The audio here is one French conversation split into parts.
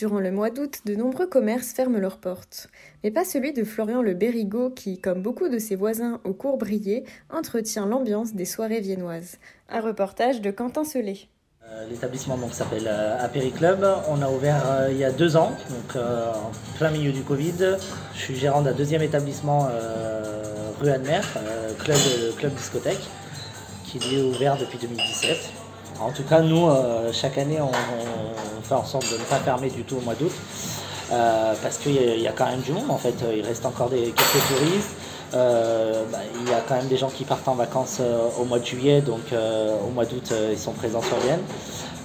Durant le mois d'août, de nombreux commerces ferment leurs portes. Mais pas celui de Florian le Bérigot qui, comme beaucoup de ses voisins au cours brillé, entretient l'ambiance des soirées viennoises. Un reportage de Quentin Selé. Euh, L'établissement s'appelle euh, Apéry Club. On a ouvert euh, il y a deux ans, donc euh, en plein milieu du Covid. Je suis gérant d'un deuxième établissement rue euh, club, club discothèque, qui est ouvert depuis 2017. En tout cas, nous, euh, chaque année, on, fait en sorte de ne pas fermer du tout au mois d'août. euh, parce qu'il y, a- quand même du monde en fait, il reste encore des, quelques touristes. Euh, bah, il y a quand même des gens qui partent en vacances au mois de juillet, donc au mois d'août ils sont présents sur Vienne.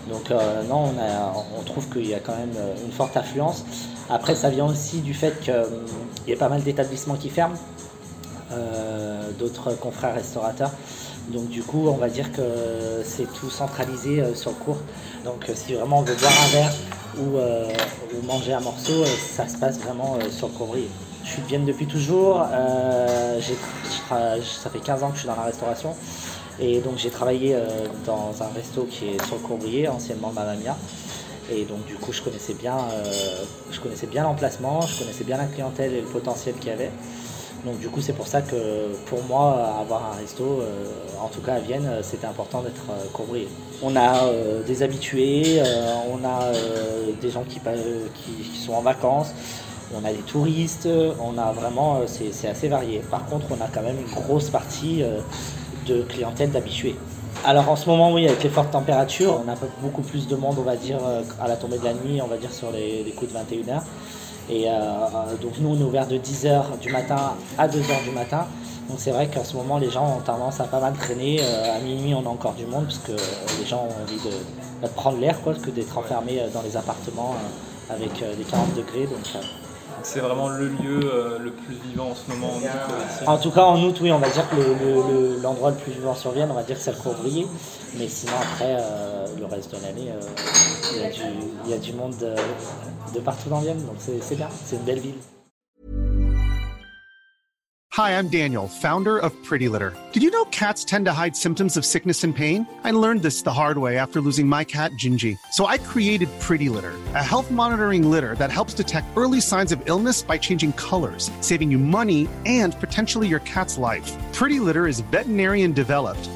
Donc non, on, on trouve qu'il y a quand même une forte affluence. Après, ça vient aussi du fait qu'il y a pas mal d'établissements qui ferment, d'autres confrères restaurateurs. Donc du coup, on va dire que c'est tout centralisé euh, sur le cours. Donc euh, si vraiment on veut boire un verre ou, euh, manger un morceau, ça se passe vraiment sur le couvrier. Je suis Vienne depuis toujours. ça fait 15 ans que je suis dans la restauration. Et donc j'ai travaillé dans un resto qui est sur le Courbrier, anciennement Mamma Mia. Et donc du coup je connaissais bien, je connaissais bien l'emplacement, je connaissais bien la clientèle et le potentiel qu'il y avait. Donc du coup c'est pour ça que pour moi avoir un resto, euh, en tout cas à Vienne, euh, c'était important d'être euh. On a euh, des habitués, on a des gens qui, sont en vacances, on a des touristes, on a vraiment, c'est assez varié. Par contre on a quand même une grosse partie de clientèle d'habitués. Alors en ce moment, oui, avec les fortes températures, on a beaucoup plus de monde, on va dire, à la tombée de la nuit, on va dire sur les coups de 21h. Et euh, euh, donc nous, on est ouvert de 10h du matin à 2h du matin. Donc c'est vrai qu'en ce moment, les gens ont tendance à pas mal traîner. Euh, à minuit, on a encore du monde, parce que les gens ont envie de, de prendre l'air, quoi, que d'être enfermés dans les appartements avec des 40 degrés. Donc, C'est vraiment le lieu euh, le plus vivant en ce moment en août. En tout cas, en août, oui, on va dire que le- le- le- l'endroit le, plus vivant sur Vienne, on va dire que c'est le Courbrier. Mais sinon, après, euh, le reste de l'année, euh, il y y, a du monde de, de partout dans Vienne. Donc c'est bien, c'est une belle ville. Hi, I'm Daniel, founder of Pretty Litter. Did you know cats tend to hide symptoms of sickness and pain? I learned this the hard way after losing my cat, Gingy. So I created Pretty Litter, a health monitoring litter that helps detect early signs of illness by changing colors, saving you money and potentially your cat's life. Pretty Litter is veterinarian developed,